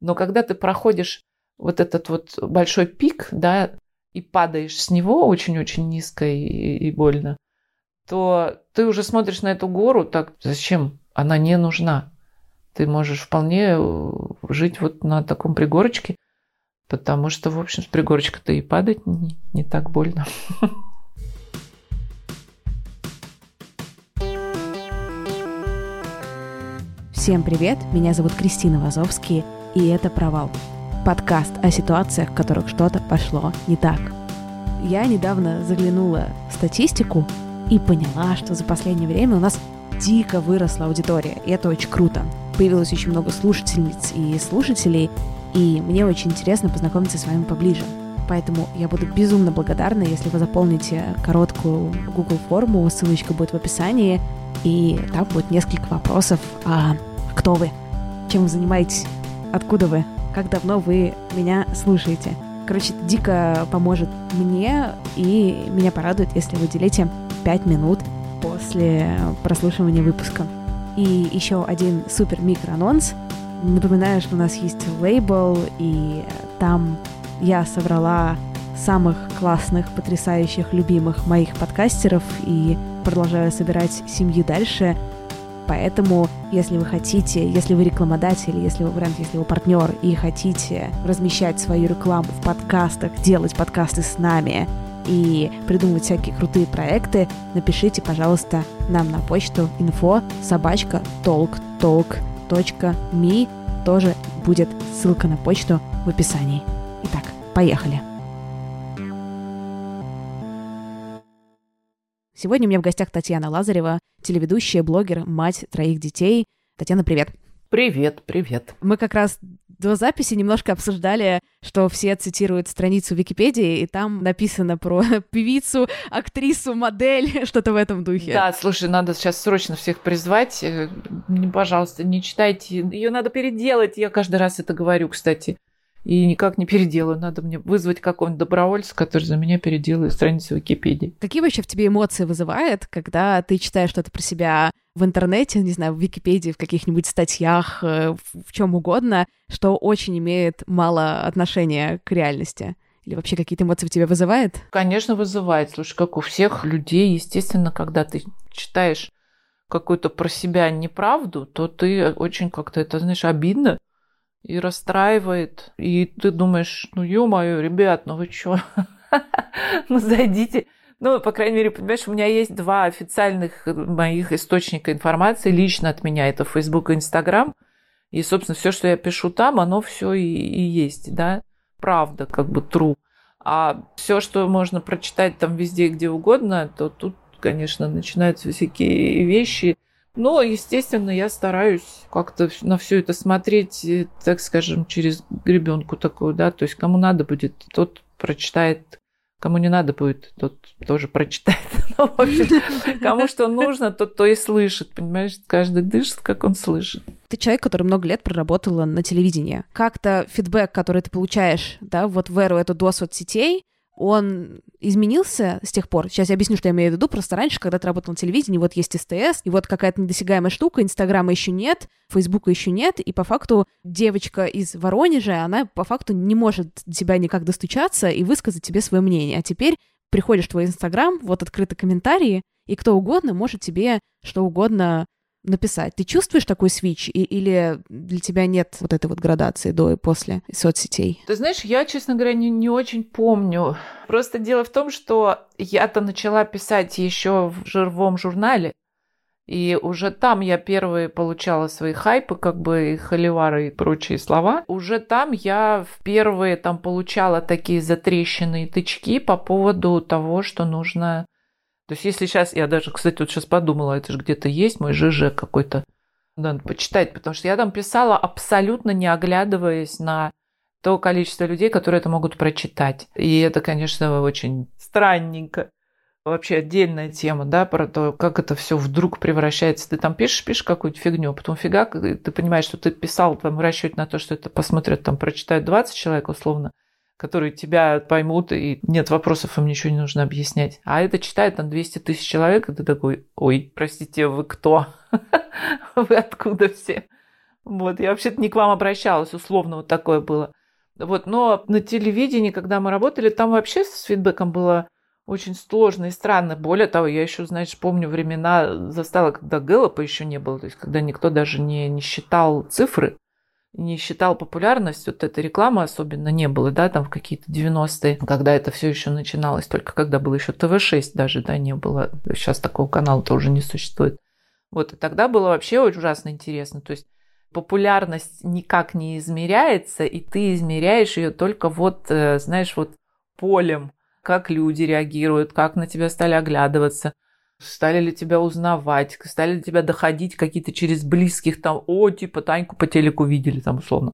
Но когда ты проходишь вот этот вот большой пик, да, и падаешь с него очень-очень низко и, и больно, то ты уже смотришь на эту гору так, зачем? Она не нужна. Ты можешь вполне э, жить вот на таком пригорочке, потому что, в общем, с пригорочка-то и падать не, не так больно. Всем привет, меня зовут Кристина Вазовский, и это «Провал» – подкаст о ситуациях, в которых что-то пошло не так. Я недавно заглянула в статистику и поняла, что за последнее время у нас дико выросла аудитория, и это очень круто. Появилось очень много слушательниц и слушателей, и мне очень интересно познакомиться с вами поближе. Поэтому я буду безумно благодарна, если вы заполните короткую Google форму, ссылочка будет в описании, и там будет несколько вопросов о кто вы? Чем вы занимаетесь? Откуда вы? Как давно вы меня слушаете? Короче, дико поможет мне, и меня порадует, если вы уделите 5 минут после прослушивания выпуска. И еще один супер микроанонс. Напоминаю, что у нас есть лейбл, и там я собрала самых классных, потрясающих, любимых моих подкастеров и продолжаю собирать семью дальше — Поэтому, если вы хотите, если вы рекламодатель, если вы бренд, если вы партнер и хотите размещать свою рекламу в подкастах, делать подкасты с нами и придумывать всякие крутые проекты, напишите, пожалуйста, нам на почту info собачка talk talk.me тоже будет ссылка на почту в описании. Итак, поехали. Сегодня у меня в гостях Татьяна Лазарева, телеведущая, блогер, мать троих детей. Татьяна, привет. Привет, привет. Мы как раз до записи немножко обсуждали, что все цитируют страницу Википедии, и там написано про певицу, актрису, модель, что-то в этом духе. Да, слушай, надо сейчас срочно всех призвать. Э, пожалуйста, не читайте. Ее надо переделать. Я каждый раз это говорю, кстати и никак не переделаю. Надо мне вызвать какого-нибудь добровольца, который за меня переделает страницу Википедии. Какие вообще в тебе эмоции вызывает, когда ты читаешь что-то про себя в интернете, не знаю, в Википедии, в каких-нибудь статьях, э, в чем угодно, что очень имеет мало отношения к реальности? Или вообще какие-то эмоции в тебе вызывает? Конечно, вызывает. Слушай, как у всех людей, естественно, когда ты читаешь какую-то про себя неправду, то ты очень как-то это, знаешь, обидно и расстраивает. И ты думаешь, ну ё-моё, ребят, ну вы чё? ну зайдите. Ну, по крайней мере, понимаешь, у меня есть два официальных моих источника информации лично от меня. Это Facebook и Instagram. И, собственно, все, что я пишу там, оно все и, и есть, да. Правда, как бы true. А все, что можно прочитать там везде, где угодно, то тут, конечно, начинаются всякие вещи – но, естественно, я стараюсь как-то на все это смотреть, э, так скажем, через гребенку такую, да, то есть кому надо будет, тот прочитает, кому не надо будет, тот тоже прочитает. Ну, в общем, кому что нужно, тот то и слышит, понимаешь, каждый дышит, как он слышит. Ты человек, который много лет проработала на телевидении. Как-то фидбэк, который ты получаешь, да, вот в эру эту до соцсетей, он изменился с тех пор. Сейчас я объясню, что я имею в виду. Просто раньше, когда ты работал на телевидении, вот есть СТС, и вот какая-то недосягаемая штука, Инстаграма еще нет, Фейсбука еще нет, и по факту девочка из Воронежа, она по факту не может до тебя никак достучаться и высказать тебе свое мнение. А теперь приходишь в твой Инстаграм, вот открыты комментарии, и кто угодно может тебе что угодно написать. Ты чувствуешь такой свич и, или для тебя нет вот этой вот градации до и после соцсетей? Ты знаешь, я, честно говоря, не, не очень помню. Просто дело в том, что я-то начала писать еще в живом журнале, и уже там я первые получала свои хайпы, как бы и холивары и прочие слова. Уже там я в первые там получала такие затрещенные тычки по поводу того, что нужно то есть если сейчас, я даже, кстати, вот сейчас подумала, это же где-то есть мой ЖЖ какой-то, надо почитать, потому что я там писала абсолютно не оглядываясь на то количество людей, которые это могут прочитать. И это, конечно, очень странненько. Вообще отдельная тема, да, про то, как это все вдруг превращается. Ты там пишешь, пишешь какую-то фигню, потом фига, ты понимаешь, что ты писал в расчете на то, что это посмотрят, там прочитают 20 человек условно, которые тебя поймут, и нет вопросов, им ничего не нужно объяснять. А это читает там 200 тысяч человек, и ты такой, ой, простите, вы кто? Вы откуда все? Вот, я вообще-то не к вам обращалась, условно вот такое было. Вот, но на телевидении, когда мы работали, там вообще с фидбэком было очень сложно и странно. Более того, я еще, знаешь, помню времена застала, когда Гэллопа еще не было, то есть когда никто даже не, не считал цифры, не считал популярность, вот этой рекламы особенно не было, да, там в какие-то 90-е, когда это все еще начиналось, только когда было еще ТВ-6 даже, да, не было, сейчас такого канала тоже не существует. Вот, и тогда было вообще очень ужасно интересно, то есть популярность никак не измеряется, и ты измеряешь ее только вот, э, знаешь, вот полем, как люди реагируют, как на тебя стали оглядываться, стали ли тебя узнавать, стали ли тебя доходить какие-то через близких там, о, типа Таньку по телеку видели там условно.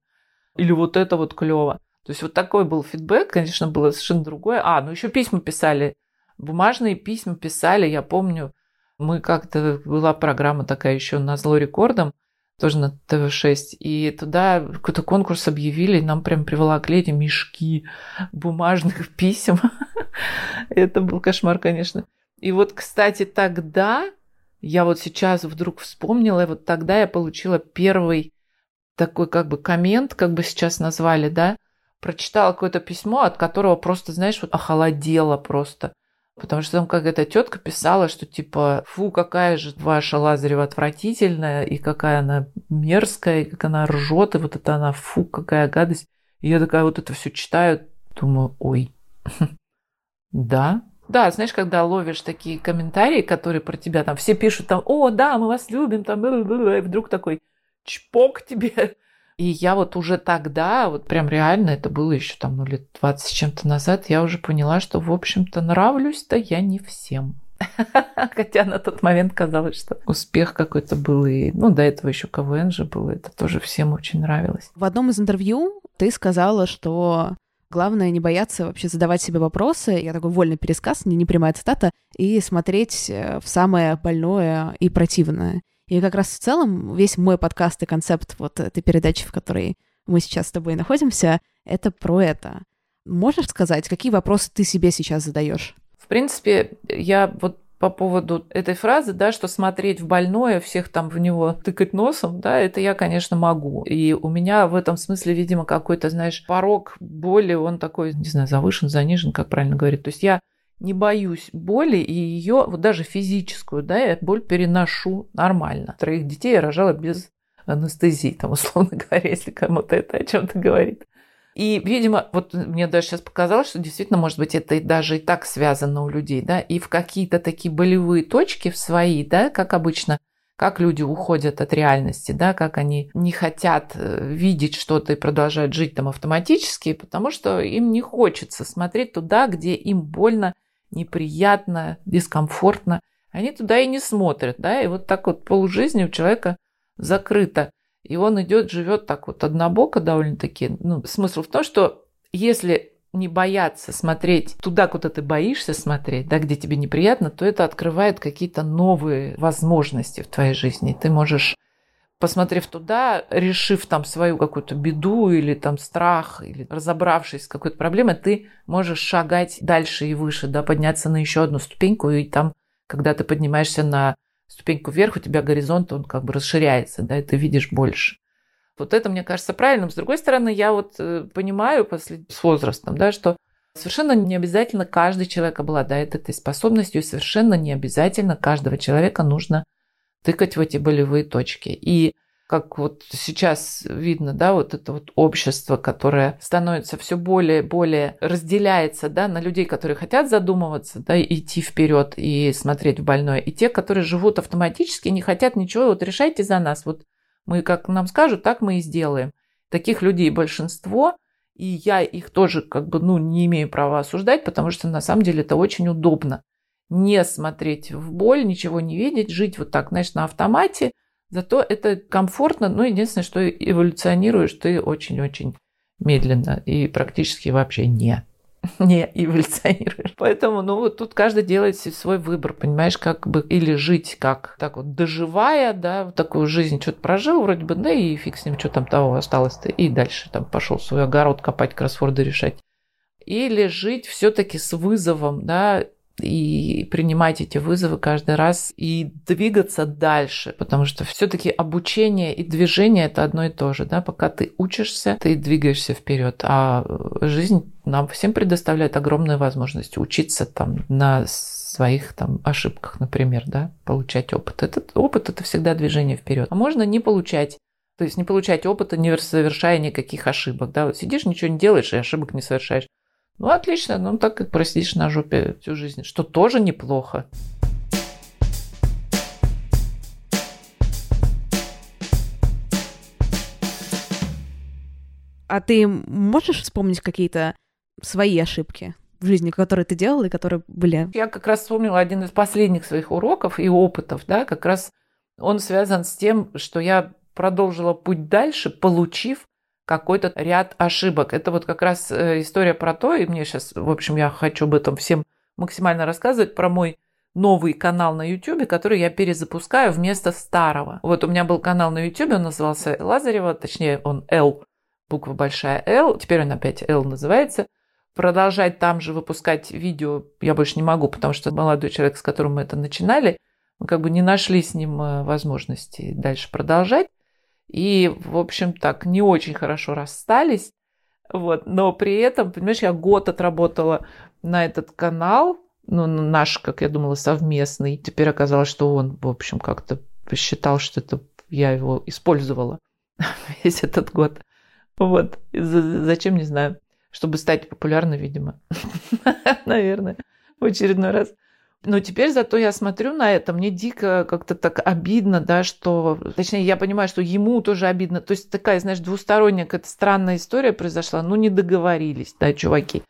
Или вот это вот клево. То есть вот такой был фидбэк, конечно, было совершенно другое. А, ну еще письма писали, бумажные письма писали, я помню, мы как-то, была программа такая еще на зло рекордом, тоже на ТВ-6, и туда какой-то конкурс объявили, и нам прям приволокли эти мешки бумажных писем. Это был кошмар, конечно. И вот, кстати, тогда, я вот сейчас вдруг вспомнила, и вот тогда я получила первый такой как бы коммент, как бы сейчас назвали, да, прочитала какое-то письмо, от которого просто, знаешь, вот охолодело просто. Потому что там какая-то тетка писала, что типа, фу, какая же ваша Лазарева отвратительная, и какая она мерзкая, и как она ржет, и вот это она, фу, какая гадость. И я такая вот это все читаю, думаю, ой, да, да, знаешь, когда ловишь такие комментарии, которые про тебя там все пишут там, о, да, мы вас любим, там, и вдруг такой чпок тебе и я вот уже тогда, вот прям реально, это было еще там, ну, лет 20 с чем-то назад, я уже поняла, что, в общем-то, нравлюсь-то я не всем. Хотя на тот момент казалось, что успех какой-то был. И, ну, до этого еще КВН же было. Это тоже всем очень нравилось. В одном из интервью ты сказала, что главное не бояться вообще задавать себе вопросы. Я такой вольный пересказ, не, не прямая цитата. И смотреть э, в самое больное и противное. И как раз в целом весь мой подкаст и концепт вот этой передачи, в которой мы сейчас с тобой находимся, это про это. Можешь сказать, какие вопросы ты себе сейчас задаешь? В принципе, я вот по поводу этой фразы, да, что смотреть в больное, всех там в него тыкать носом, да, это я, конечно, могу. И у меня в этом смысле, видимо, какой-то, знаешь, порог боли, он такой, не знаю, завышен, занижен, как правильно говорить. То есть я не боюсь боли, и ее, вот даже физическую, да, я боль переношу нормально. Троих детей я рожала без анестезии, там, условно говоря, если кому-то это о чем-то говорит. И, видимо, вот мне даже сейчас показалось, что действительно, может быть, это даже и так связано у людей, да, и в какие-то такие болевые точки в свои, да, как обычно, как люди уходят от реальности, да, как они не хотят э, видеть что-то и продолжают жить там автоматически, потому что им не хочется смотреть туда, где им больно неприятно, дискомфортно, они туда и не смотрят, да, и вот так вот полжизни у человека закрыто. И он идет, живет так вот однобоко довольно-таки. Ну, смысл в том, что если не бояться смотреть туда, куда ты боишься смотреть, да, где тебе неприятно, то это открывает какие-то новые возможности в твоей жизни. Ты можешь посмотрев туда, решив там свою какую-то беду или там страх, или разобравшись с какой-то проблемой, ты можешь шагать дальше и выше, да, подняться на еще одну ступеньку, и там, когда ты поднимаешься на ступеньку вверх, у тебя горизонт, он как бы расширяется, да, и ты видишь больше. Вот это, мне кажется, правильным. С другой стороны, я вот э, понимаю после, с возрастом, да, что совершенно не обязательно каждый человек обладает этой способностью, совершенно не обязательно каждого человека нужно тыкать в эти болевые точки. И как вот сейчас видно, да, вот это вот общество, которое становится все более и более разделяется, да, на людей, которые хотят задумываться, да, идти вперед и смотреть в больное, и те, которые живут автоматически, не хотят ничего, вот решайте за нас, вот мы как нам скажут, так мы и сделаем. Таких людей большинство, и я их тоже как бы, ну, не имею права осуждать, потому что на самом деле это очень удобно не смотреть в боль, ничего не видеть, жить вот так, знаешь, на автомате. Зато это комфортно, но единственное, что эволюционируешь ты очень-очень медленно и практически вообще не не эволюционируешь. Поэтому, ну, вот тут каждый делает свой выбор, понимаешь, как бы или жить как так вот доживая, да, вот такую жизнь что-то прожил вроде бы, да, и фиг с ним, что там того осталось-то, и дальше там пошел свой огород копать, кроссворды решать. Или жить все-таки с вызовом, да, и принимать эти вызовы каждый раз и двигаться дальше, потому что все-таки обучение и движение это одно и то же, да, пока ты учишься, ты двигаешься вперед, а жизнь нам всем предоставляет огромную возможность учиться там на своих там ошибках, например, да, получать опыт. Этот опыт это всегда движение вперед. А можно не получать то есть не получать опыта, не совершая никаких ошибок. Да? Вот сидишь, ничего не делаешь и ошибок не совершаешь. Ну, отлично, ну так как просидишь на жопе всю жизнь, что тоже неплохо. А ты можешь вспомнить какие-то свои ошибки в жизни, которые ты делала и которые были? Я как раз вспомнила один из последних своих уроков и опытов, да, как раз он связан с тем, что я продолжила путь дальше, получив какой-то ряд ошибок. Это вот как раз э, история про то, и мне сейчас, в общем, я хочу об этом всем максимально рассказывать, про мой новый канал на YouTube, который я перезапускаю вместо старого. Вот у меня был канал на YouTube, он назывался Лазарева, точнее он L, буква большая L, теперь он опять L называется. Продолжать там же выпускать видео я больше не могу, потому что молодой человек, с которым мы это начинали, мы как бы не нашли с ним э, возможности дальше продолжать. И, в общем, так, не очень хорошо расстались. Вот. Но при этом, понимаешь, я год отработала на этот канал, ну, наш, как я думала, совместный. Теперь оказалось, что он, в общем, как-то посчитал, что это я его использовала весь этот год. Вот. Зачем, не знаю. Чтобы стать популярной, видимо. Наверное, в очередной раз. Но теперь зато я смотрю на это, мне дико как-то так обидно, да, что... Точнее, я понимаю, что ему тоже обидно. То есть такая, знаешь, двусторонняя какая-то странная история произошла. Ну, не договорились, да, чуваки.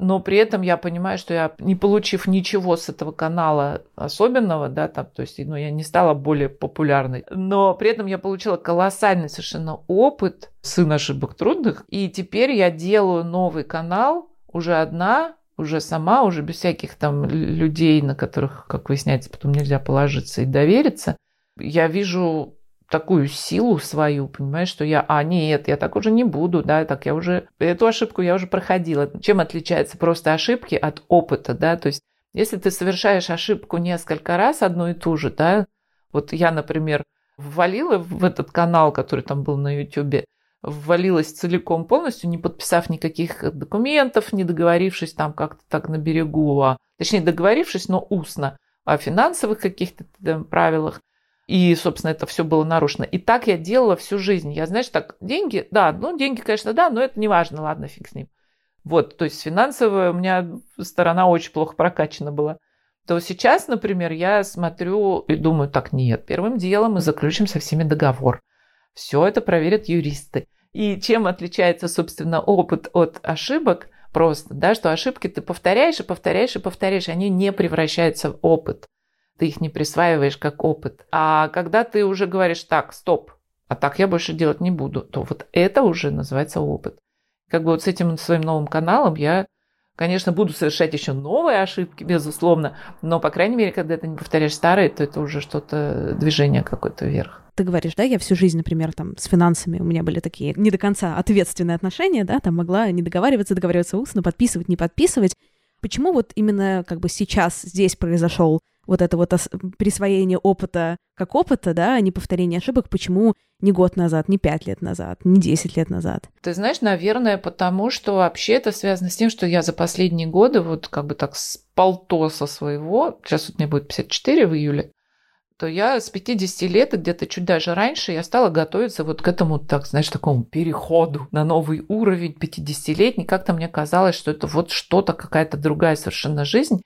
Но при этом я понимаю, что я, не получив ничего с этого канала особенного, да, там, то есть, ну, я не стала более популярной, но при этом я получила колоссальный совершенно опыт, сын ошибок трудных, и теперь я делаю новый канал, уже одна, уже сама, уже без всяких там людей, на которых, как выясняется, потом нельзя положиться и довериться, я вижу такую силу свою, понимаешь, что я, а, нет, я так уже не буду, да, так я уже, эту ошибку я уже проходила. Чем отличается просто ошибки от опыта, да, то есть если ты совершаешь ошибку несколько раз одну и ту же, да, вот я, например, ввалила в этот канал, который там был на YouTube, ввалилась целиком полностью, не подписав никаких документов, не договорившись там как-то так на берегу, а, точнее договорившись, но устно о финансовых каких-то правилах. И, собственно, это все было нарушено. И так я делала всю жизнь. Я, знаешь, так, деньги, да, ну, деньги, конечно, да, но это не важно, ладно, фиг с ним. Вот, то есть финансовая у меня сторона очень плохо прокачана была. То сейчас, например, я смотрю и думаю, так, нет, первым делом мы заключим со всеми договор. Все это проверят юристы. И чем отличается, собственно, опыт от ошибок? Просто, да, что ошибки ты повторяешь и повторяешь и повторяешь, они не превращаются в опыт. Ты их не присваиваешь как опыт. А когда ты уже говоришь, так, стоп, а так я больше делать не буду, то вот это уже называется опыт. Как бы вот с этим своим новым каналом я Конечно, буду совершать еще новые ошибки, безусловно, но, по крайней мере, когда ты не повторяешь старые, то это уже что-то, движение какое-то вверх. Ты говоришь, да, я всю жизнь, например, там, с финансами, у меня были такие не до конца ответственные отношения, да, там могла не договариваться, договариваться устно, подписывать, не подписывать. Почему вот именно как бы сейчас здесь произошел вот это вот присвоение опыта как опыта, да, а не повторение ошибок, почему не год назад, не пять лет назад, не десять лет назад? Ты знаешь, наверное, потому что вообще это связано с тем, что я за последние годы вот как бы так с полтоса своего, сейчас вот мне будет 54 в июле, то я с 50 лет, где-то чуть даже раньше, я стала готовиться вот к этому, так, знаешь, такому переходу на новый уровень 50-летний. Как-то мне казалось, что это вот что-то, какая-то другая совершенно жизнь.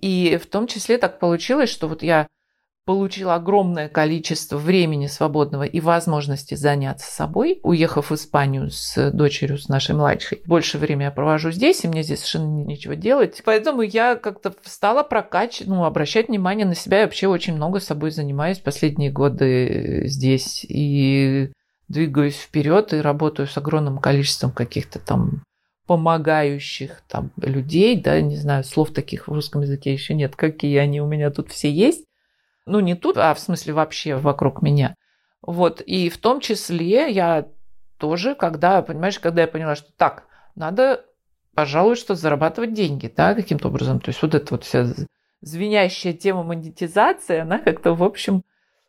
И в том числе так получилось, что вот я получила огромное количество времени свободного и возможности заняться собой, уехав в Испанию с дочерью, с нашей младшей. Больше времени я провожу здесь, и мне здесь совершенно нечего делать. Поэтому я как-то стала прокачивать, ну, обращать внимание на себя. Я вообще очень много собой занимаюсь последние годы здесь. И двигаюсь вперед и работаю с огромным количеством каких-то там помогающих там людей, да, не знаю, слов таких в русском языке еще нет, какие они у меня тут все есть. Ну, не тут, а в смысле вообще вокруг меня. Вот, и в том числе я тоже, когда, понимаешь, когда я поняла, что так, надо пожалуй, что зарабатывать деньги, да, каким-то образом. То есть вот эта вот вся звенящая тема монетизации, она как-то, в общем,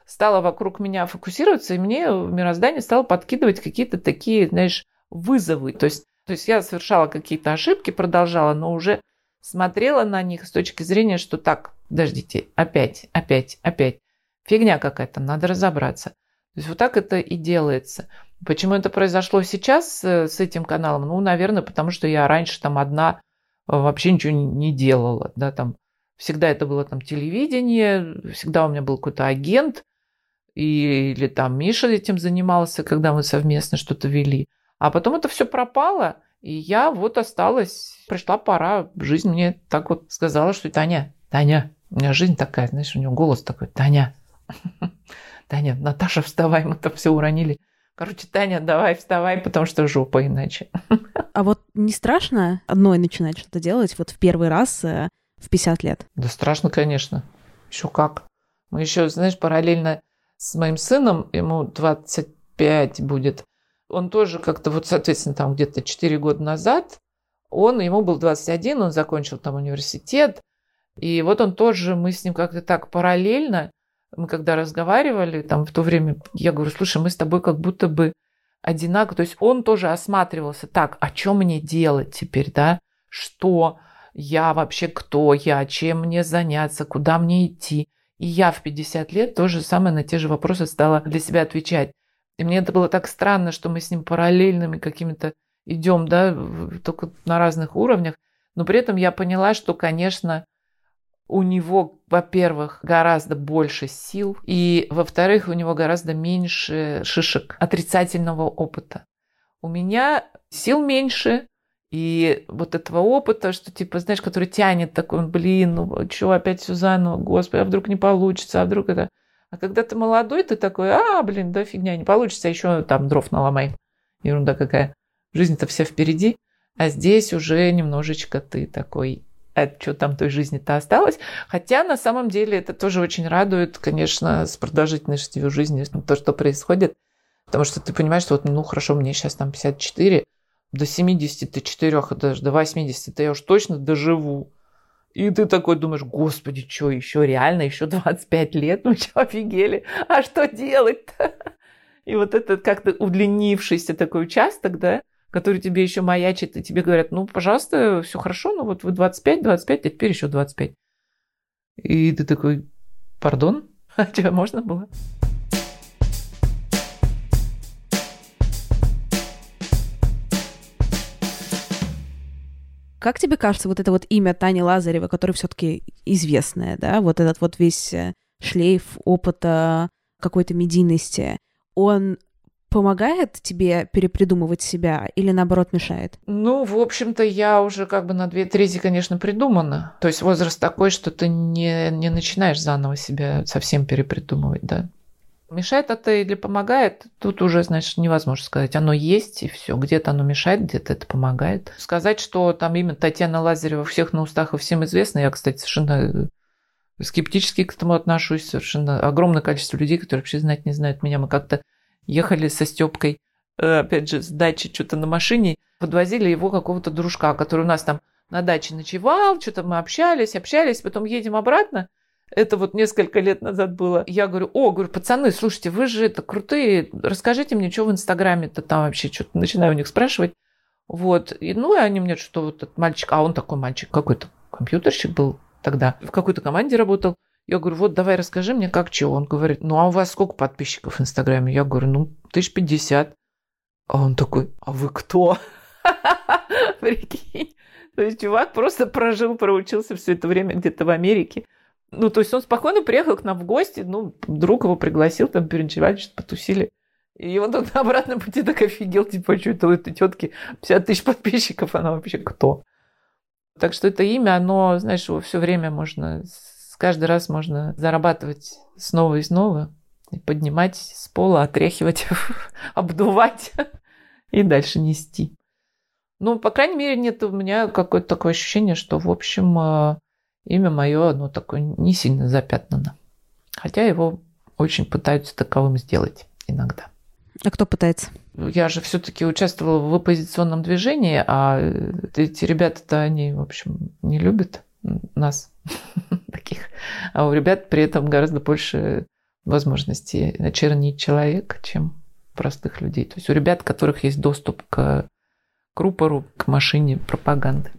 стала вокруг меня фокусироваться, и мне мироздание стало подкидывать какие-то такие, знаешь, вызовы. То есть, то есть я совершала какие-то ошибки, продолжала, но уже смотрела на них с точки зрения, что так, подождите, опять, опять, опять. Фигня какая-то, надо разобраться. То есть вот так это и делается. Почему это произошло сейчас э, с этим каналом? Ну, наверное, потому что я раньше там одна э, вообще ничего не делала, да, там всегда это было там телевидение, всегда у меня был какой-то агент, и, или там Миша этим занимался, когда мы совместно что-то вели. А потом это все пропало, и я вот осталась, пришла пора, жизнь мне так вот сказала, что Таня, Таня, у меня жизнь такая, знаешь, у него голос такой, Таня, Таня, Наташа, вставай, мы там все уронили. Короче, Таня, давай вставай, потому что жопа иначе. А вот не страшно одной начинать что-то делать вот в первый раз э, в 50 лет? Да страшно, конечно. Еще как. Мы еще, знаешь, параллельно с моим сыном, ему 25 будет, он тоже как-то вот, соответственно, там где-то 4 года назад, он, ему был 21, он закончил там университет, и вот он тоже, мы с ним как-то так параллельно, мы когда разговаривали, там в то время, я говорю, слушай, мы с тобой как будто бы одинаково, то есть он тоже осматривался, так, а что мне делать теперь, да, что я вообще, кто я, чем мне заняться, куда мне идти. И я в 50 лет тоже самое на те же вопросы стала для себя отвечать. И мне это было так странно, что мы с ним параллельными какими-то идем, да, только на разных уровнях. Но при этом я поняла, что, конечно, у него, во-первых, гораздо больше сил, и, во-вторых, у него гораздо меньше шишек отрицательного опыта. У меня сил меньше, и вот этого опыта, что, типа, знаешь, который тянет такой, блин, ну что, опять все заново, господи, а вдруг не получится, а вдруг это... А когда ты молодой, ты такой, а, блин, да фигня, не получится, еще там дров наломай. Ерунда какая. Жизнь-то вся впереди, а здесь уже немножечко ты такой, а что там той жизни-то осталось. Хотя на самом деле это тоже очень радует, конечно, с продолжительностью жизни, то, что происходит. Потому что ты понимаешь, что вот, ну хорошо, мне сейчас там 54, до 74, даже до 80 я уж точно доживу. И ты такой думаешь, господи, что, еще реально, еще 25 лет, ну что, офигели, а что делать-то? И вот этот как-то удлинившийся такой участок, да, который тебе еще маячит, и тебе говорят, ну, пожалуйста, все хорошо, ну вот вы 25, 25, а теперь еще 25. И ты такой, пардон, а что, можно было? Как тебе кажется, вот это вот имя Тани Лазарева, которое все-таки известное, да, вот этот вот весь э, шлейф опыта какой-то медийности, он помогает тебе перепридумывать себя или наоборот мешает? Ну, в общем-то, я уже как бы на две трети, конечно, придумана. То есть возраст такой, что ты не, не начинаешь заново себя совсем перепридумывать, да. Мешает это или помогает, тут уже, значит, невозможно сказать. Оно есть, и все. Где-то оно мешает, где-то это помогает. Сказать, что там имя Татьяна Лазарева всех на устах и всем известно, я, кстати, совершенно э, скептически к этому отношусь. Совершенно огромное количество людей, которые вообще знать не знают меня. Мы как-то ехали со Степкой, э, опять же, с дачи что-то на машине, подвозили его какого-то дружка, который у нас там на даче ночевал, что-то мы общались, общались, потом едем обратно – это вот несколько лет назад было. Я говорю, о, говорю, пацаны, слушайте, вы же это крутые, расскажите мне, что в Инстаграме-то там вообще, что-то начинаю у них спрашивать. Вот, и, ну, и они мне, что вот этот мальчик, а он такой мальчик, какой-то компьютерщик был тогда, в какой-то команде работал. Я говорю, вот давай расскажи мне, как чего. Он говорит, ну, а у вас сколько подписчиков в Инстаграме? Я говорю, ну, тысяч пятьдесят. А он такой, а вы кто? Прикинь. То есть чувак просто прожил, проучился все это время где-то в Америке. Ну, то есть он спокойно приехал к нам в гости, ну, друг его пригласил, там переночевали, что-то потусили. И он тут на обратном пути так офигел, типа, что это у этой тетки 50 тысяч подписчиков, она вообще кто? Так что это имя, оно, знаешь, его все время можно, каждый раз можно зарабатывать снова и снова, и поднимать с пола, отряхивать, обдувать и дальше нести. Ну, по крайней мере, нет у меня какое-то такое ощущение, что, в общем, э, имя мое, оно такое не сильно запятнано. Хотя его очень пытаются таковым сделать иногда. А кто пытается? Я же все-таки участвовала в оппозиционном движении, а эти ребята-то, они, в общем, не любят нас таких. А у ребят при этом гораздо больше возможностей начернить человека, чем простых людей. То есть у ребят, у которых есть доступ к рупору, к машине пропаганды.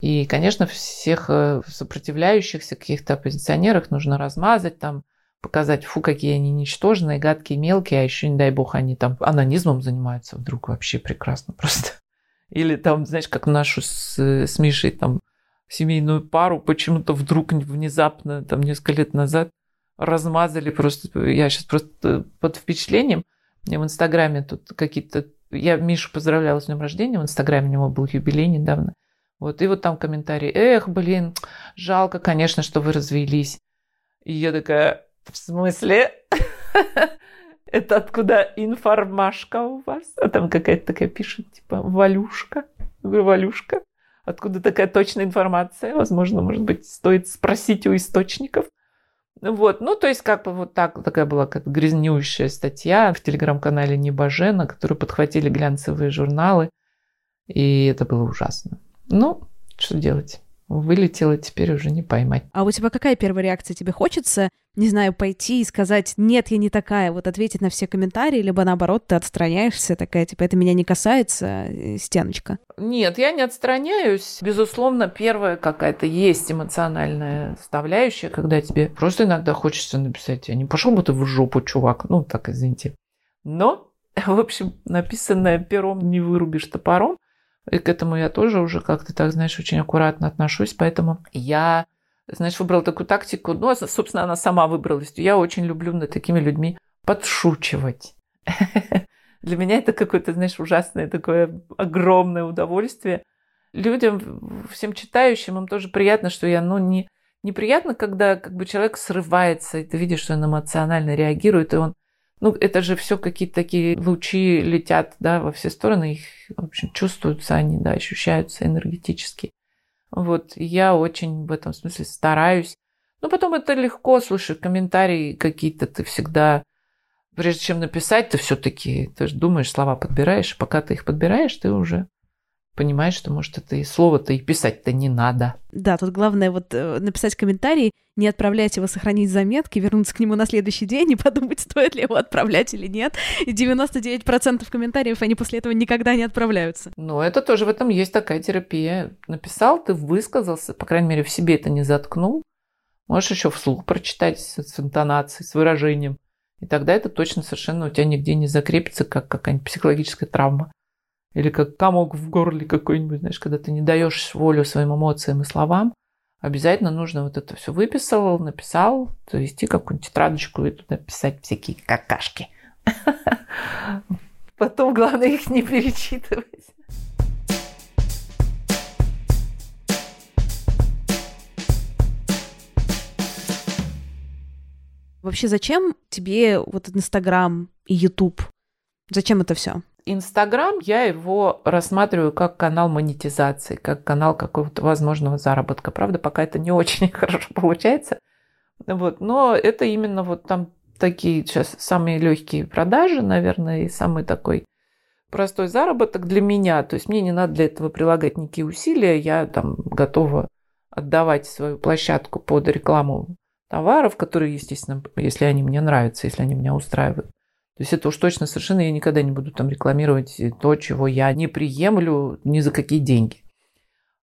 И, конечно, всех э, сопротивляющихся каких-то оппозиционерах нужно размазать, там, показать, фу, какие они ничтожные, гадкие, мелкие, а еще, не дай бог, они там анонизмом занимаются вдруг вообще прекрасно просто. Или там, знаешь, как нашу с, с Мишей там семейную пару почему-то вдруг внезапно, там несколько лет назад, размазали просто. Я сейчас просто под впечатлением. Мне в Инстаграме тут какие-то... Я Мишу поздравляла с днем рождения, в Инстаграме у него был юбилей недавно. Вот, и вот там комментарий. Эх, блин, жалко, конечно, что вы развелись. И я такая, в смысле? Это откуда информашка у вас? А там какая-то такая пишет, типа, Валюшка. Я говорю, Валюшка? Откуда такая точная информация? Возможно, может быть, стоит спросить у источников. Вот, ну, то есть, как бы вот так, такая была как грязнющая статья в телеграм-канале Небожена, которую подхватили глянцевые журналы, и это было ужасно. Ну, что делать? Вылетела, теперь уже не поймать. А у тебя какая первая реакция? Тебе хочется, не знаю, пойти и сказать, нет, я не такая, вот ответить на все комментарии, либо наоборот, ты отстраняешься, такая, типа, это меня не касается, э, стеночка? Нет, я не отстраняюсь. Безусловно, первая какая-то есть эмоциональная составляющая, когда тебе просто иногда хочется написать, я не пошел бы ты в жопу, чувак, ну, так, извините. Но, в общем, написанное пером не вырубишь топором, и к этому я тоже уже как-то так, знаешь, очень аккуратно отношусь. Поэтому я, знаешь, выбрала такую тактику. Ну, собственно, она сама выбралась. Я очень люблю над такими людьми подшучивать. Для меня это какое-то, знаешь, ужасное такое огромное удовольствие. Людям, всем читающим, им тоже приятно, что я, ну, не, неприятно, когда как бы человек срывается, и ты видишь, что он эмоционально реагирует, и он ну, это же все какие-то такие лучи летят, да, во все стороны, их, в общем, чувствуются они, да, ощущаются энергетически. Вот, я очень в этом смысле стараюсь. Ну, потом это легко, слушай, комментарии какие-то ты всегда, прежде чем написать, ты все-таки, ты же думаешь, слова подбираешь, пока ты их подбираешь, ты уже понимаешь, что, может, это и слово-то и писать-то не надо. Да, тут главное вот э, написать комментарий, не отправлять его, сохранить заметки, вернуться к нему на следующий день и подумать, стоит ли его отправлять или нет. И 99% комментариев, они после этого никогда не отправляются. Ну, это тоже в этом есть такая терапия. Написал, ты высказался, по крайней мере, в себе это не заткнул. Можешь еще вслух прочитать с интонацией, с выражением. И тогда это точно совершенно у тебя нигде не закрепится, как какая-нибудь психологическая травма. Или как комок в горле какой-нибудь, знаешь, когда ты не даешь волю своим эмоциям и словам, обязательно нужно вот это все выписал, написал, завести какую-нибудь тетрадочку и туда писать всякие какашки. Потом главное их не перечитывать. Вообще, зачем тебе вот Инстаграм и Ютуб? Зачем это все? Инстаграм, я его рассматриваю как канал монетизации, как канал какого-то возможного заработка. Правда, пока это не очень хорошо получается. Вот. Но это именно вот там такие сейчас самые легкие продажи, наверное, и самый такой простой заработок для меня. То есть мне не надо для этого прилагать никакие усилия. Я там готова отдавать свою площадку под рекламу товаров, которые, естественно, если они мне нравятся, если они меня устраивают. То есть это уж точно совершенно я никогда не буду там рекламировать то, чего я не приемлю ни за какие деньги.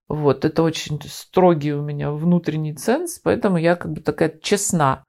Вот, это очень строгий у меня внутренний ценз, поэтому я как бы такая честна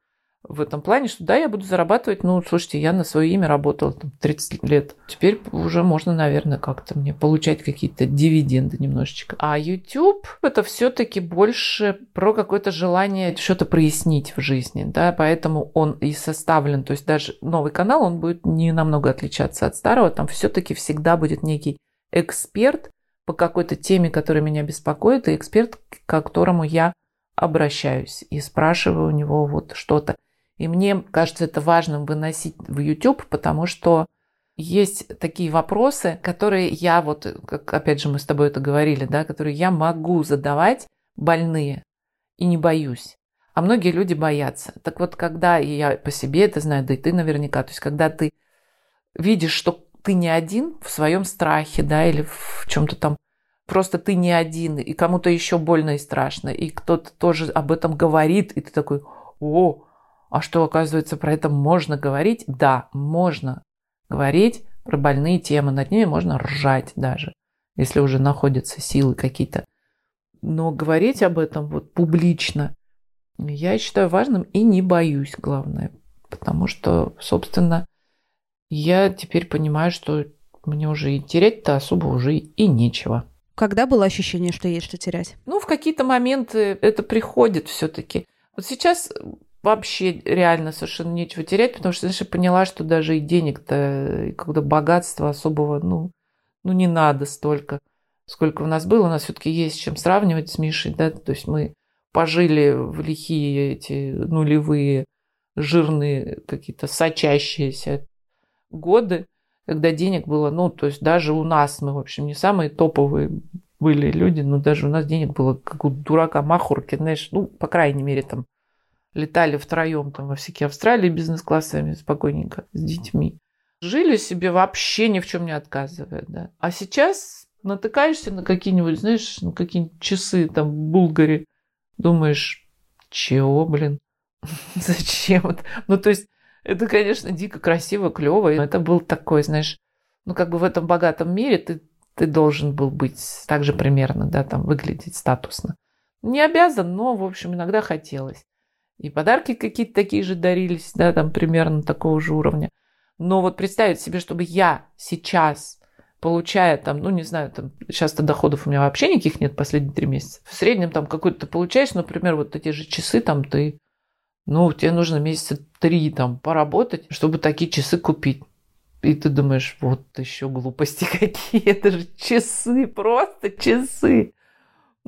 в этом плане, что да, я буду зарабатывать, ну, слушайте, я на свое имя работала там 30 лет. Теперь уже можно, наверное, как-то мне получать какие-то дивиденды немножечко. А YouTube это все-таки больше про какое-то желание что-то прояснить в жизни, да, поэтому он и составлен, то есть даже новый канал, он будет не намного отличаться от старого, там все-таки всегда будет некий эксперт по какой-то теме, которая меня беспокоит, и эксперт, к которому я обращаюсь и спрашиваю у него вот что-то. И мне кажется это важным выносить в YouTube, потому что есть такие вопросы, которые я вот, как опять же мы с тобой это говорили, да, которые я могу задавать больные и не боюсь. А многие люди боятся. Так вот, когда и я по себе это знаю, да и ты наверняка, то есть когда ты видишь, что ты не один в своем страхе, да, или в чем-то там. Просто ты не один, и кому-то еще больно и страшно, и кто-то тоже об этом говорит, и ты такой, о, а что, оказывается, про это можно говорить? Да, можно говорить про больные темы, над ними можно ржать даже, если уже находятся силы какие-то. Но говорить об этом вот публично я считаю важным и не боюсь, главное. Потому что, собственно, я теперь понимаю, что мне уже и терять-то особо уже и нечего. Когда было ощущение, что есть что терять? Ну, в какие-то моменты это приходит все-таки. Вот сейчас вообще реально совершенно нечего терять, потому что, я поняла, что даже и денег-то, и когда богатства особого, ну, ну, не надо столько, сколько у нас было. У нас все-таки есть чем сравнивать с Мишей, да, то есть мы пожили в лихие эти нулевые, жирные, какие-то сочащиеся годы, когда денег было, ну, то есть даже у нас, мы, в общем, не самые топовые были люди, но даже у нас денег было, как у дурака Махурки, знаешь, ну, по крайней мере, там, летали втроем там во всякие Австралии бизнес-классами спокойненько с детьми. Жили себе вообще ни в чем не отказывая, да. А сейчас натыкаешься на какие-нибудь, знаешь, на какие-нибудь часы там в Булгаре, думаешь, чего, блин, зачем? Ну, то есть это, конечно, дико красиво, клево. Это был такой, знаешь, ну как бы в этом богатом мире ты, ты должен был быть так же примерно, да, там выглядеть статусно. Не обязан, но, в общем, иногда хотелось. И подарки какие-то такие же дарились, да, там примерно такого же уровня. Но вот представить себе, чтобы я сейчас, получая там, ну не знаю, там сейчас-то доходов у меня вообще никаких нет последние три месяца. В среднем там какой-то ты получаешь, например, вот эти же часы там ты ну, тебе нужно месяца три там поработать, чтобы такие часы купить. И ты думаешь, вот еще глупости какие, это же часы, просто часы.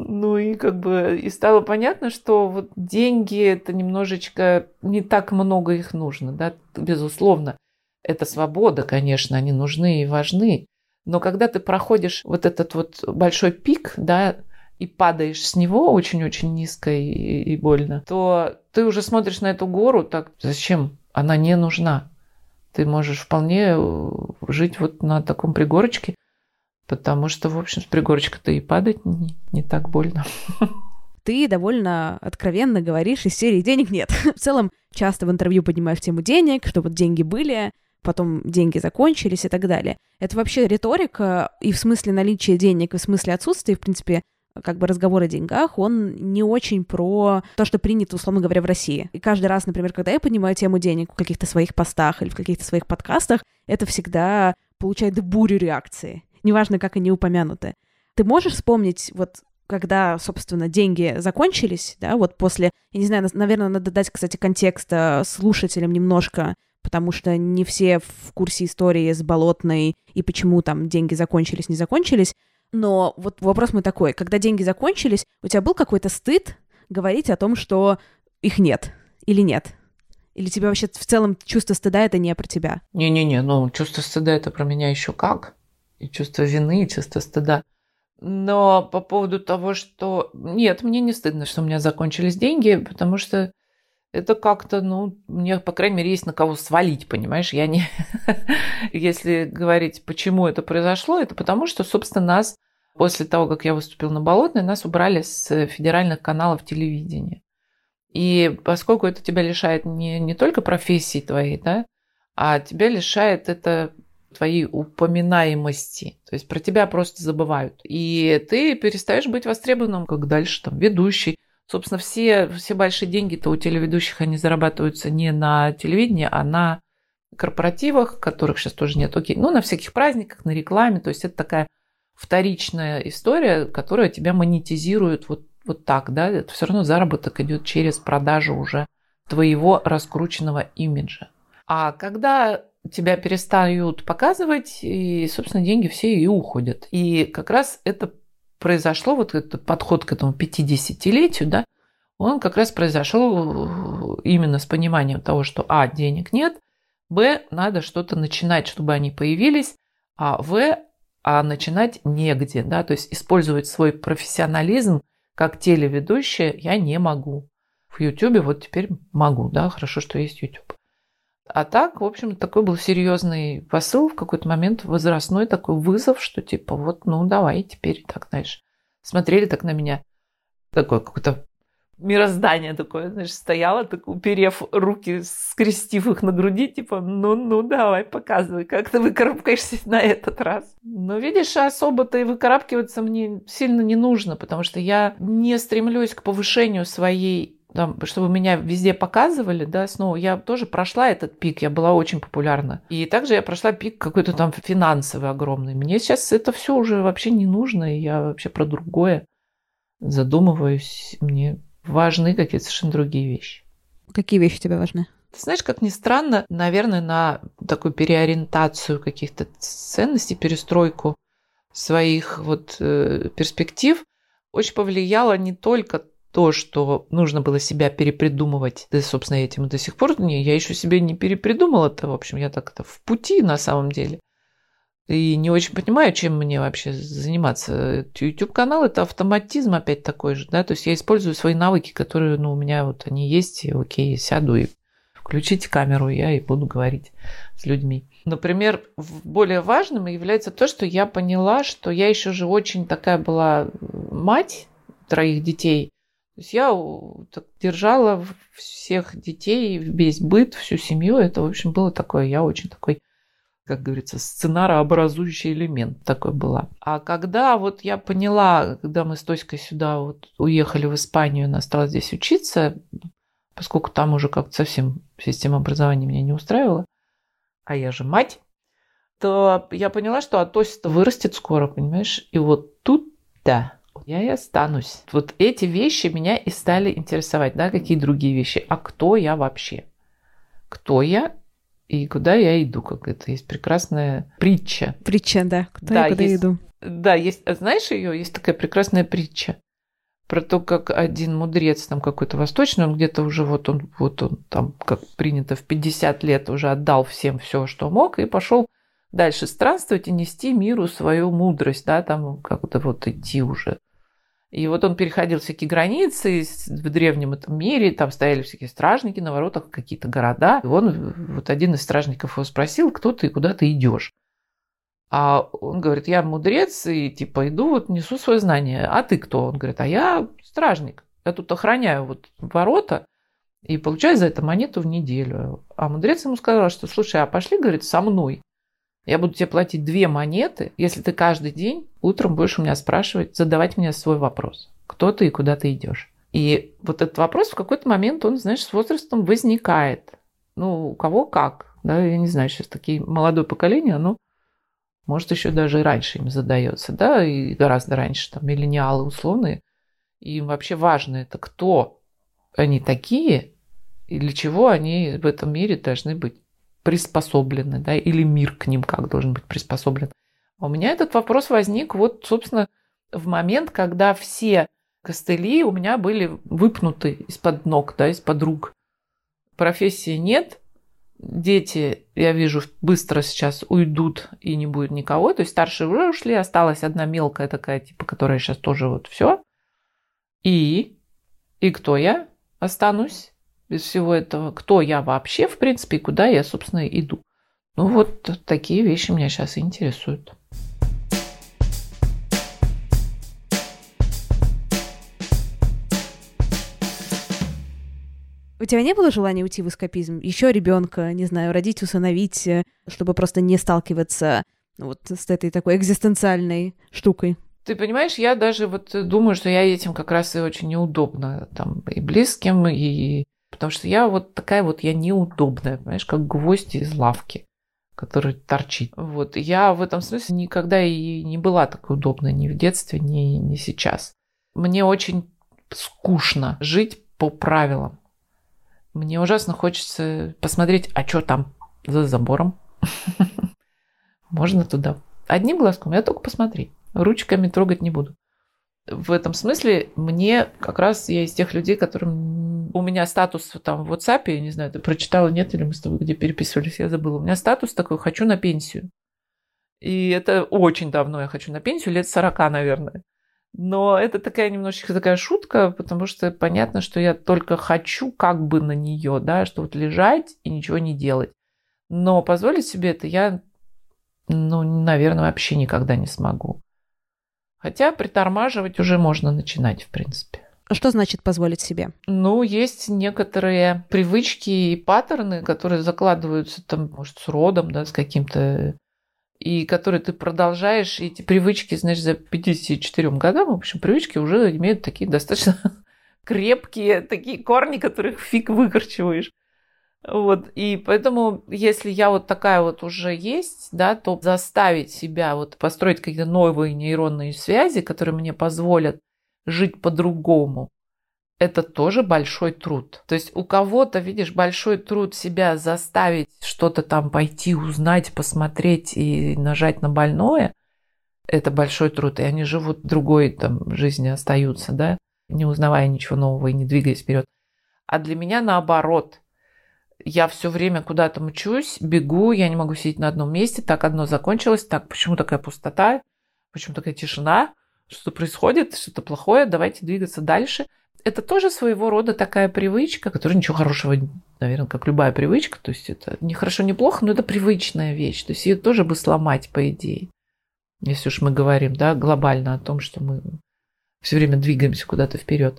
Ну и как бы и стало понятно, что вот деньги это немножечко не так много их нужно, да, безусловно. Это свобода, конечно, они нужны и важны. Но когда ты проходишь вот этот вот большой пик, да, и падаешь с него очень-очень низко и, и больно, то ты уже смотришь на эту гору так, зачем? Она не нужна. Ты можешь вполне э, жить вот на таком пригорочке, потому что, в общем, с пригорочка-то и падать не, не так больно. Ты довольно откровенно говоришь из серии «денег нет». в целом, часто в интервью поднимаешь тему денег, что вот деньги были, потом деньги закончились и так далее. Это вообще риторика и в смысле наличия денег, и в смысле отсутствия, в принципе, как бы разговор о деньгах, он не очень про то, что принято, условно говоря, в России. И каждый раз, например, когда я поднимаю тему денег в каких-то своих постах или в каких-то своих подкастах, это всегда получает бурю реакции. Неважно, как они упомянуты. Ты можешь вспомнить вот когда, собственно, деньги закончились, да, вот после, я не знаю, наверное, надо дать, кстати, контекста слушателям немножко, потому что не все в курсе истории с Болотной и почему там деньги закончились, не закончились. Но вот вопрос мой такой, когда деньги закончились, у тебя был какой-то стыд говорить о том, что их нет или нет? Или тебе вообще в целом чувство стыда это не про тебя? Не-не-не, ну чувство стыда это про меня еще как. И чувство вины, и чувство стыда. Но по поводу того, что... Нет, мне не стыдно, что у меня закончились деньги, потому что это как-то, ну, мне, по крайней мере, есть на кого свалить, понимаешь? Я не... Если говорить, почему это произошло, это потому что, собственно, нас после того, как я выступила на Болотной, нас убрали с федеральных каналов телевидения. И поскольку это тебя лишает не, не только профессии твоей, да, а тебя лишает это твоей упоминаемости. То есть про тебя просто забывают. И ты перестаешь быть востребованным, как дальше там ведущий, Собственно, все, все большие деньги-то у телеведущих, они зарабатываются не на телевидении, а на корпоративах, которых сейчас тоже нет, окей, ну, на всяких праздниках, на рекламе, то есть это такая вторичная история, которая тебя монетизирует вот, вот так, да, это все равно заработок идет через продажу уже твоего раскрученного имиджа. А когда тебя перестают показывать, и, собственно, деньги все и уходят. И как раз это произошло, вот этот подход к этому 50-летию, да, он как раз произошел э, именно с пониманием того, что а, денег нет, б, надо что-то начинать, чтобы они появились, а в, а начинать негде, да, то есть использовать свой профессионализм как телеведущая я не могу. В YouTube вот теперь могу, да, хорошо, что есть YouTube. А так, в общем, такой был серьезный посыл в какой-то момент, возрастной такой вызов, что типа вот, ну давай теперь так, знаешь. Смотрели так на меня. Такое какое-то мироздание такое, знаешь, стояло, так уперев руки, скрестив их на груди, типа, ну-ну, давай, показывай, как ты выкарабкаешься на этот раз. Но, видишь, особо-то и выкарабкиваться мне сильно не нужно, потому что я не стремлюсь к повышению своей там, чтобы меня везде показывали, да, снова я тоже прошла этот пик, я была очень популярна. И также я прошла пик какой-то там финансовый огромный. Мне сейчас это все уже вообще не нужно, и я вообще про другое задумываюсь. Мне важны какие-то совершенно другие вещи. Какие вещи тебе важны? Ты знаешь, как ни странно, наверное, на такую переориентацию каких-то ценностей, перестройку своих вот э, перспектив очень повлияло не только то, что нужно было себя перепридумывать, да, собственно, этим до сих пор не, я еще себе не перепридумала-то, в общем, я так-то в пути на самом деле. И не очень понимаю, чем мне вообще заниматься. YouTube-канал – это автоматизм опять такой же, да, то есть я использую свои навыки, которые, ну, у меня вот они есть, и окей, сяду и включите камеру, я и буду говорить с людьми. Например, более важным является то, что я поняла, что я еще же очень такая была мать троих детей. То есть я так, держала всех детей, весь быт, всю семью. Это, в общем, было такое, я очень такой как говорится, сценарообразующий элемент такой была. А когда вот я поняла, когда мы с Тоськой сюда вот уехали в Испанию, она стала здесь учиться, поскольку там уже как-то совсем система образования меня не устраивала, а я же мать, то я поняла, что а Тося-то вырастет скоро, понимаешь? И вот тут-то я и останусь. Вот эти вещи меня и стали интересовать, да, какие другие вещи. А кто я вообще? Кто я и куда я иду, как это есть прекрасная притча. Притча, да. Куда да, я куда есть, иду. Да, есть, а знаешь ее? Есть такая прекрасная притча про то, как один мудрец там какой-то восточный, он где-то уже вот он, вот он там, как принято, в 50 лет уже отдал всем все, что мог, и пошел дальше странствовать и нести миру свою мудрость, да, там как-то вот идти уже и вот он переходил всякие границы в древнем этом мире, там стояли всякие стражники на воротах, какие-то города. И он, вот один из стражников его спросил, кто ты, куда ты идешь. А он говорит, я мудрец, и типа иду, вот несу свое знание. А ты кто? Он говорит, а я стражник. Я тут охраняю вот ворота и получаю за это монету в неделю. А мудрец ему сказал, что слушай, а пошли, говорит, со мной. Я буду тебе платить две монеты, если ты каждый день утром будешь у меня спрашивать, задавать мне свой вопрос. Кто ты и куда ты идешь? И вот этот вопрос в какой-то момент, он, знаешь, с возрастом возникает. Ну, у кого как. Да, я не знаю, сейчас такие молодое поколение, оно может еще даже и раньше им задается, да, и гораздо раньше, там, миллениалы условные. Им вообще важно это, кто они такие и для чего они в этом мире должны быть приспособлены, да, или мир к ним как должен быть приспособлен. А у меня этот вопрос возник вот, собственно, в момент, когда все костыли у меня были выпнуты из-под ног, да, из-под рук. Профессии нет, дети, я вижу, быстро сейчас уйдут и не будет никого. То есть старшие уже ушли, осталась одна мелкая такая, типа, которая сейчас тоже вот все. И, и кто я останусь? Без всего этого, кто я вообще, в принципе, и куда я, собственно, иду. Ну вот такие вещи меня сейчас и интересуют. У тебя не было желания уйти в эскапизм? Еще ребенка, не знаю, родить, усыновить, э, чтобы просто не сталкиваться вот с этой такой экзистенциальной штукой? Ты понимаешь, я даже вот думаю, что я этим как раз и очень неудобно там и близким, и Потому что я вот такая вот, я неудобная, понимаешь, как гвоздь из лавки, который торчит. Вот. Я в этом смысле никогда и не была такой удобной ни в детстве, ни, ни сейчас. Мне очень скучно жить по правилам. Мне ужасно хочется посмотреть, а что там за забором. Можно туда. Одним глазком я только посмотреть. Ручками трогать не буду в этом смысле мне как раз я из тех людей, которым у меня статус там в WhatsApp, я не знаю, ты прочитала, нет, или мы с тобой где переписывались, я забыла. У меня статус такой, хочу на пенсию. И это очень давно я хочу на пенсию, лет 40, наверное. Но это такая немножечко такая шутка, потому что понятно, что я только хочу как бы на нее, да, что вот лежать и ничего не делать. Но позволить себе это я, ну, наверное, вообще никогда не смогу. Хотя притормаживать уже можно начинать, в принципе. А что значит позволить себе? Ну, есть некоторые привычки и паттерны, которые закладываются там, может, с родом, да, с каким-то и которые ты продолжаешь, и эти привычки, знаешь, за 54 годам, в общем, привычки уже имеют такие достаточно крепкие такие корни, которых фиг выкорчиваешь. Вот, и поэтому, если я вот такая вот уже есть, да, то заставить себя вот построить какие-то новые нейронные связи, которые мне позволят жить по-другому, это тоже большой труд. То есть у кого-то, видишь, большой труд себя заставить что-то там пойти, узнать, посмотреть и нажать на больное, это большой труд. И они живут другой там жизни, остаются, да, не узнавая ничего нового и не двигаясь вперед. А для меня наоборот. Я все время куда-то мчусь, бегу, я не могу сидеть на одном месте, так одно закончилось, так почему такая пустота, почему такая тишина, что происходит, что-то плохое, давайте двигаться дальше это тоже своего рода такая привычка, которая ничего хорошего, наверное, как любая привычка. То есть это не хорошо, не плохо, но это привычная вещь. То есть ее тоже бы сломать, по идее. Если уж мы говорим, да, глобально о том, что мы все время двигаемся куда-то вперед.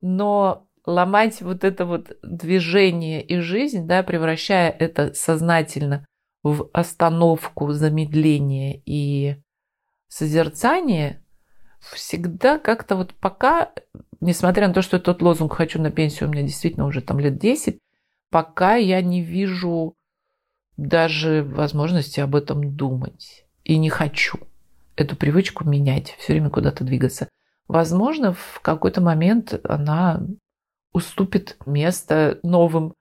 Но ломать вот это вот движение и жизнь, да, превращая это сознательно в остановку, замедление и созерцание, всегда как-то вот пока несмотря на то, что этот лозунг «хочу на пенсию» у меня действительно уже там лет 10, пока я не вижу даже возможности об этом думать. И не хочу эту привычку менять, все время куда-то двигаться. Возможно, в какой-то момент она уступит место новым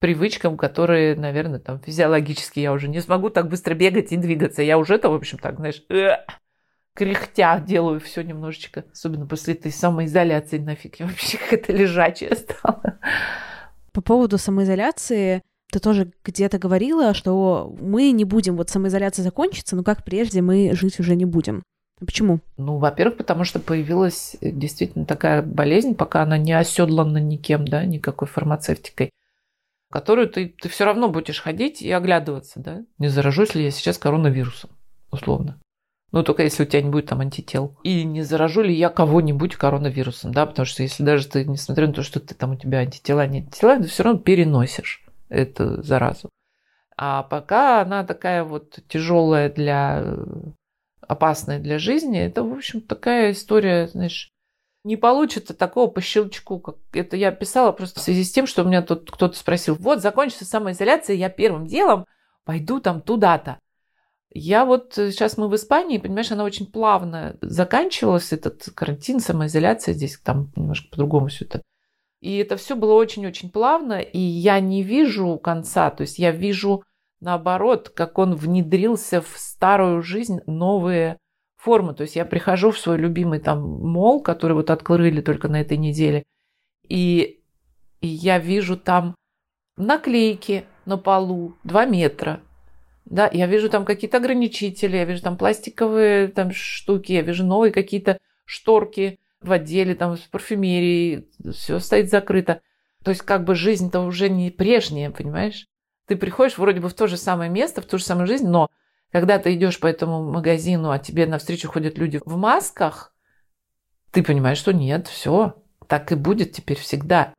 привычкам, которые, наверное, там физиологически я уже не смогу так быстро бегать и двигаться. Я уже это, в общем, так, знаешь, кряхтя делаю все немножечко, особенно после этой самоизоляции, нафиг я вообще какая-то лежачая стала. По поводу самоизоляции, ты тоже где-то говорила, что мы не будем, вот самоизоляция закончится, но как прежде мы жить уже не будем. Почему? Ну, во-первых, потому что появилась действительно такая болезнь, пока она не оседлана никем, да, никакой фармацевтикой, которую ты, ты все равно будешь ходить и оглядываться, да, не заражусь ли я сейчас коронавирусом, условно. Ну, только если у тебя не будет там антител. И не заражу ли я кого-нибудь коронавирусом, да, потому что если даже ты, несмотря на то, что ты там у тебя антитела, не антитела, ты все равно переносишь эту заразу. А пока она такая вот тяжелая для опасная для жизни, это, в общем, такая история, знаешь, не получится такого по щелчку, как это я писала просто в связи с тем, что у меня тут кто-то спросил, вот, закончится самоизоляция, я первым делом пойду там туда-то. Я вот сейчас э, мы в Испании, понимаешь, она очень плавно заканчивалась, этот карантин, самоизоляция здесь там немножко по-другому все это. И это все было очень-очень плавно, и я не вижу конца, то есть я вижу наоборот, как он внедрился в старую жизнь новые формы. То есть я прихожу в свой любимый там мол, который вот открыли только на этой неделе, и, и я вижу там наклейки на полу 2 метра, да, я вижу там какие-то ограничители, я вижу там пластиковые там штуки, я вижу новые какие-то шторки в отделе, там, с парфюмерией, все стоит закрыто. То есть как бы жизнь-то уже не прежняя, понимаешь? Ты приходишь вроде бы в то же самое место, в ту же самую жизнь, но когда ты идешь по этому магазину, а тебе навстречу ходят люди в масках, ты понимаешь, что нет, все, так и будет теперь всегда.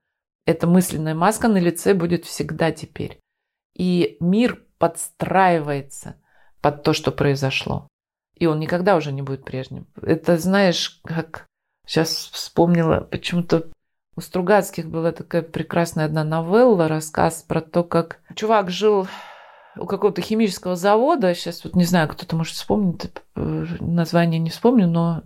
Эта мысленная маска на лице будет всегда теперь. И мир подстраивается под то, что произошло. И он никогда уже не будет прежним. Это, знаешь, как сейчас вспомнила, почему-то у Стругацких была такая прекрасная одна новелла, рассказ про то, как чувак жил у какого-то химического завода, сейчас вот не знаю, кто-то может вспомнить, э, название не вспомню, но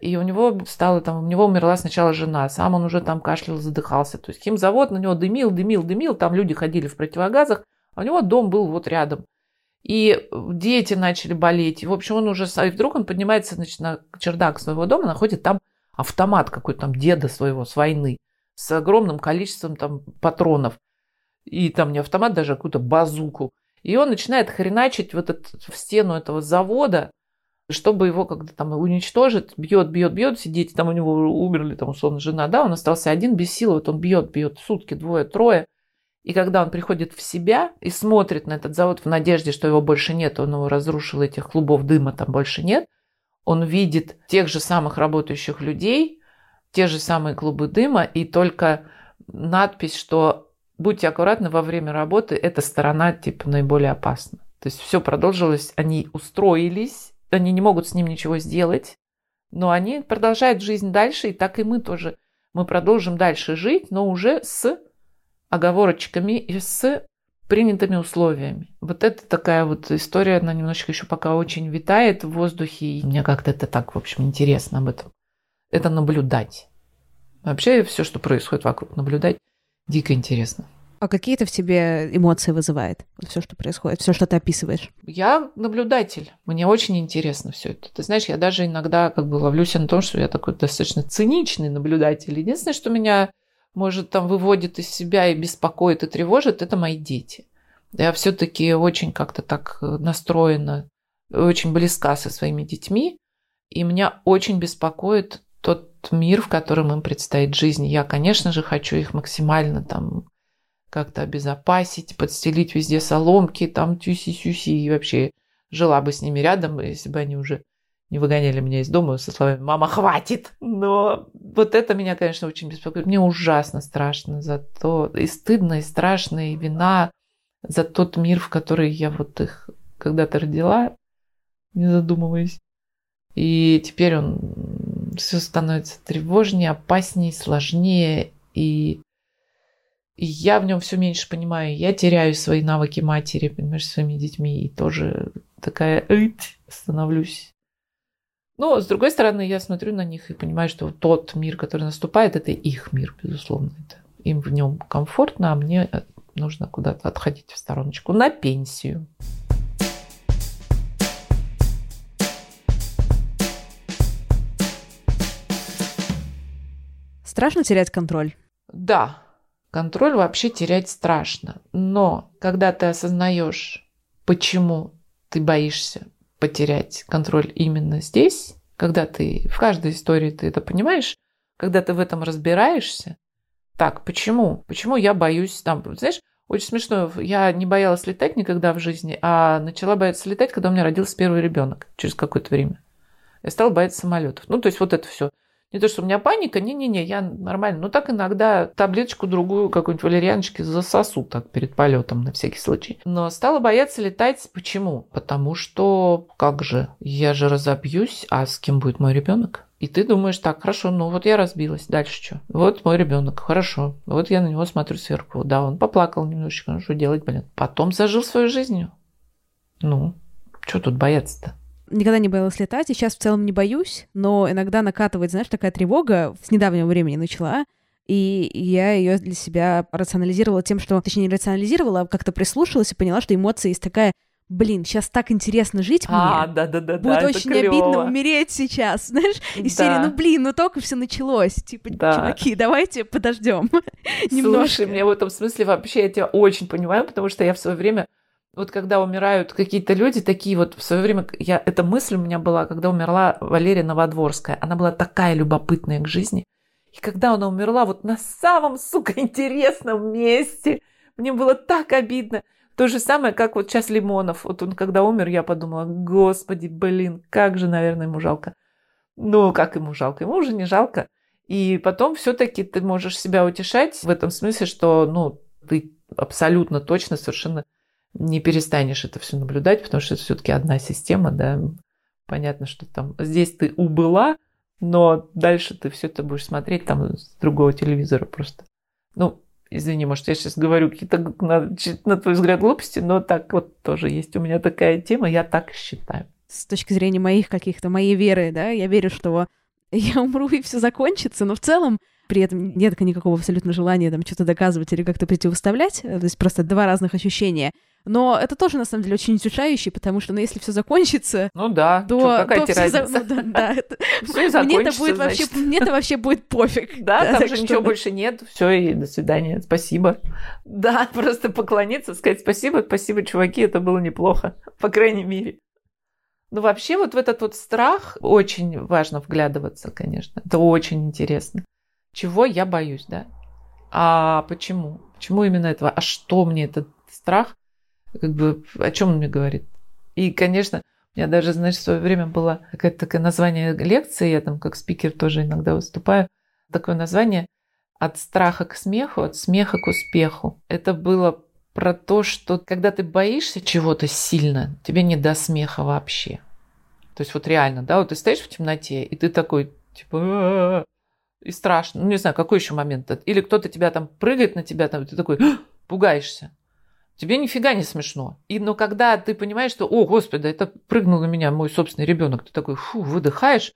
и у него стало там, у него умерла сначала жена, сам он уже там кашлял, задыхался. То есть химзавод на него дымил, дымил, дымил, там люди ходили в противогазах, а у него дом был вот рядом. И дети начали болеть. И, в общем, он уже... И вдруг он поднимается значит, на чердак своего дома, находит там автомат какой-то там деда своего с войны с огромным количеством там патронов. И там не автомат, даже а какую-то базуку. И он начинает хреначить вот этот, в стену этого завода, чтобы его как-то там уничтожить, бьет, бьет, бьет, все дети там у него умерли, там условно жена, да, он остался один без силы, вот он бьет, бьет сутки, двое, трое, И когда он приходит в себя и смотрит на этот завод в надежде, что его больше нет, он его разрушил, этих клубов дыма там больше нет, он видит тех же самых работающих людей, те же самые клубы дыма, и только надпись, что будьте аккуратны во время работы, эта сторона типа наиболее опасна. То есть все продолжилось, они устроились, они не могут с ним ничего сделать, но они продолжают жизнь дальше, и так и мы тоже. Мы продолжим дальше жить, но уже с оговорочками и с принятыми условиями. Вот это такая вот история, она немножечко еще пока очень витает в воздухе, и мне как-то это так, в общем, интересно об этом. Это наблюдать. Вообще все, что происходит вокруг, наблюдать дико интересно. А какие это в тебе эмоции вызывает? все, что происходит, все, что ты описываешь? Я наблюдатель. Мне очень интересно все это. Ты знаешь, я даже иногда как бы ловлюсь на том, что я такой достаточно циничный наблюдатель. Единственное, что меня может там выводит из себя и беспокоит и тревожит, это мои дети. Я все-таки очень как-то так настроена, очень близка со своими детьми, и меня очень беспокоит тот мир, в котором им предстоит жизнь. Я, конечно же, хочу их максимально там как-то обезопасить, подстелить везде соломки, там тюси-сюси, и вообще жила бы с ними рядом, если бы они уже не выгоняли меня из дома со словами «мама, хватит!». Но вот это меня, конечно, очень беспокоит. Мне ужасно страшно за то, и стыдно, и страшно, и вина за тот мир, в который я вот их когда-то родила, не задумываясь. И теперь он все становится тревожнее, опаснее, сложнее, и и я в нем все меньше понимаю. Я теряю свои навыки матери, понимаешь, своими детьми. И тоже такая становлюсь. Но, с другой стороны, я смотрю на них и понимаю, что тот мир, который наступает, это их мир, безусловно. Это им в нем комфортно, а мне нужно куда-то отходить в стороночку на пенсию. Страшно терять контроль? Да, Контроль вообще терять страшно. Но когда ты осознаешь, почему ты боишься потерять контроль именно здесь, когда ты в каждой истории ты это понимаешь, когда ты в этом разбираешься, так, почему? Почему я боюсь там, знаешь, очень смешно, я не боялась летать никогда в жизни, а начала бояться летать, когда у меня родился первый ребенок через какое-то время. Я стала бояться самолетов. Ну, то есть вот это все. Не то, что у меня паника, не-не-не, я нормально. Но так иногда таблеточку другую какую-нибудь валерьяночки засосу так перед полетом на всякий случай. Но стала бояться летать. Почему? Потому что, как же, я же разобьюсь, а с кем будет мой ребенок? И ты думаешь, так, хорошо, ну вот я разбилась, дальше что? Вот мой ребенок, хорошо. Вот я на него смотрю сверху. Да, он поплакал немножечко, ну что делать, блин. Потом зажил свою жизнь. Ну, что тут бояться-то? Никогда не боялась летать, и сейчас в целом не боюсь, но иногда накатывает, знаешь, такая тревога, с недавнего времени начала, и я ее для себя рационализировала тем, что, точнее, не рационализировала, а как-то прислушалась и поняла, что эмоции есть такая блин, сейчас так интересно жить а, мне. Да, да, да, Будет да, очень обидно умереть сейчас, знаешь, из да. серии, ну блин, ну только все началось. Типа, да. чуваки, давайте подождем. Слушай, мне в этом смысле вообще я тебя очень понимаю, потому что я в свое время вот когда умирают какие-то люди, такие вот в свое время, я, эта мысль у меня была, когда умерла Валерия Новодворская, она была такая любопытная к жизни. И когда она умерла вот на самом, сука, интересном месте, мне было так обидно. То же самое, как вот сейчас Лимонов. Вот он когда умер, я подумала, господи, блин, как же, наверное, ему жалко. Ну, как ему жалко? Ему уже не жалко. И потом все-таки ты можешь себя утешать в этом смысле, что, ну, ты абсолютно точно, совершенно не перестанешь это все наблюдать, потому что это все-таки одна система, да. Понятно, что там здесь ты убыла, но дальше ты все это будешь смотреть там с другого телевизора просто. Ну, извини, может, я сейчас говорю какие-то, на, на твой взгляд, глупости, но так вот тоже есть у меня такая тема, я так считаю. С точки зрения моих каких-то, моей веры, да, я верю, что я умру и все закончится, но в целом при этом нет никакого абсолютно желания там что-то доказывать или как-то противоставлять, то есть просто два разных ощущения. Но это тоже, на самом деле, очень утешающий, потому что, ну, если все закончится... Ну да, то, Чё, какая то все, за... ну, да, да, мне это будет вообще, мне это вообще будет пофиг. Да, там же ничего больше нет, все, и до свидания, спасибо. Да, просто поклониться, сказать спасибо, спасибо, чуваки, это было неплохо, по крайней мере. Ну, вообще, вот в этот вот страх очень важно вглядываться, конечно. Это очень интересно. Чего я боюсь, да? А почему? Почему именно этого? А что мне этот страх? Как бы, о чем он мне говорит? И, конечно, у меня даже, знаешь, в свое время было какое-то такое название лекции, я там как спикер тоже иногда выступаю, такое название «От страха к смеху, от смеха к успеху». Это было про то, что когда ты боишься чего-то сильно, тебе не до смеха вообще. То есть вот реально, да, вот ты стоишь в темноте, и ты такой, типа, и страшно. Ну, не знаю, какой еще момент. Или кто-то тебя там прыгает на тебя, там, ты такой, пугаешься. Тебе нифига не смешно. И, но когда ты понимаешь, что, о, господи, это прыгнул на меня мой собственный ребенок, ты такой, фу, выдыхаешь,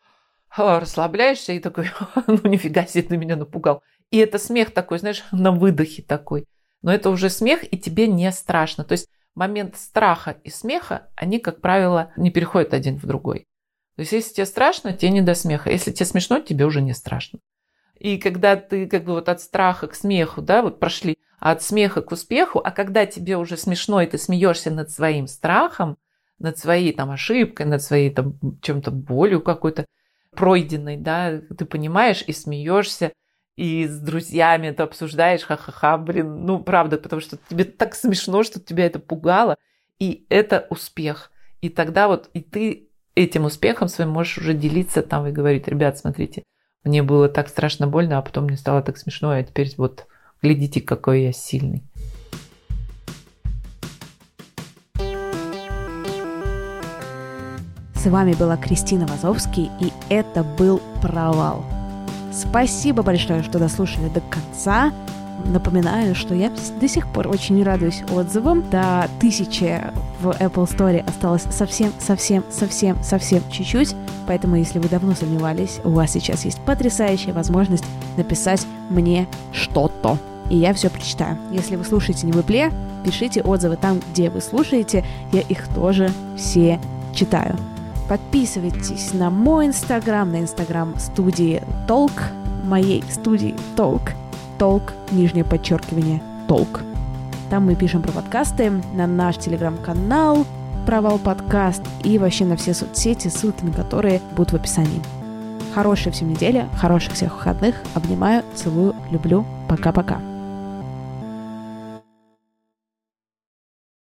расслабляешься и такой, ну нифига себе, ты меня напугал. И это смех такой, знаешь, на выдохе такой. Но это уже смех, и тебе не страшно. То есть момент страха и смеха, они, как правило, не переходят один в другой. То есть если тебе страшно, тебе не до смеха. Если тебе смешно, тебе уже не страшно. И когда ты как бы вот от страха к смеху, да, вот прошли от смеха к успеху, а когда тебе уже смешно, и ты смеешься над своим страхом, над своей там ошибкой, над своей там чем-то болью какой-то пройденной, да, ты понимаешь и смеешься, и с друзьями это обсуждаешь, ха-ха-ха, блин, ну правда, потому что тебе так смешно, что тебя это пугало, и это успех. И тогда вот и ты этим успехом своим можешь уже делиться там и говорить, ребят, смотрите, мне было так страшно больно, а потом мне стало так смешно, а теперь вот глядите, какой я сильный. С вами была Кристина Вазовский, и это был «Провал». Спасибо большое, что дослушали до конца. Напоминаю, что я до сих пор очень радуюсь отзывам. До тысячи в Apple Store осталось совсем, совсем, совсем, совсем чуть-чуть. Поэтому, если вы давно сомневались, у вас сейчас есть потрясающая возможность написать мне что-то. И я все прочитаю. Если вы слушаете не в Apple, пишите отзывы там, где вы слушаете. Я их тоже все читаю. Подписывайтесь на мой инстаграм, на инстаграм студии Толк, моей студии Толк. Толк, нижнее подчеркивание, Толк. Там мы пишем про подкасты, на наш телеграм-канал Провал подкаст и вообще на все соцсети, ссылки на которые будут в описании. Хорошей всем недели, хороших всех выходных. Обнимаю, целую, люблю. Пока-пока.